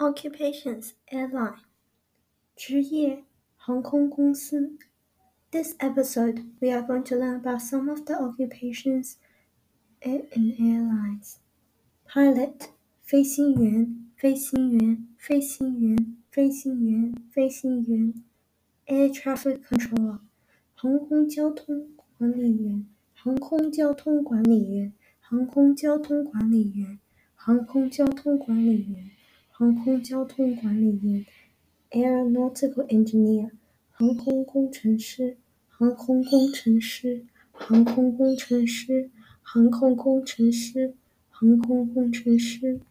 Occupations airline 职业航空公司 This episode we are going to learn about some of the occupations in airlines. Pilot 飞行员飞行员飞行员飞行员飞行员 Air traffic controller 航空交通管理员航空交通管理员航空交通管理员航空交通管理员 航空交通管理员，aeronautical engineer，航空工程师，航空工程师，航空工程师，航空工程师，航空工程师。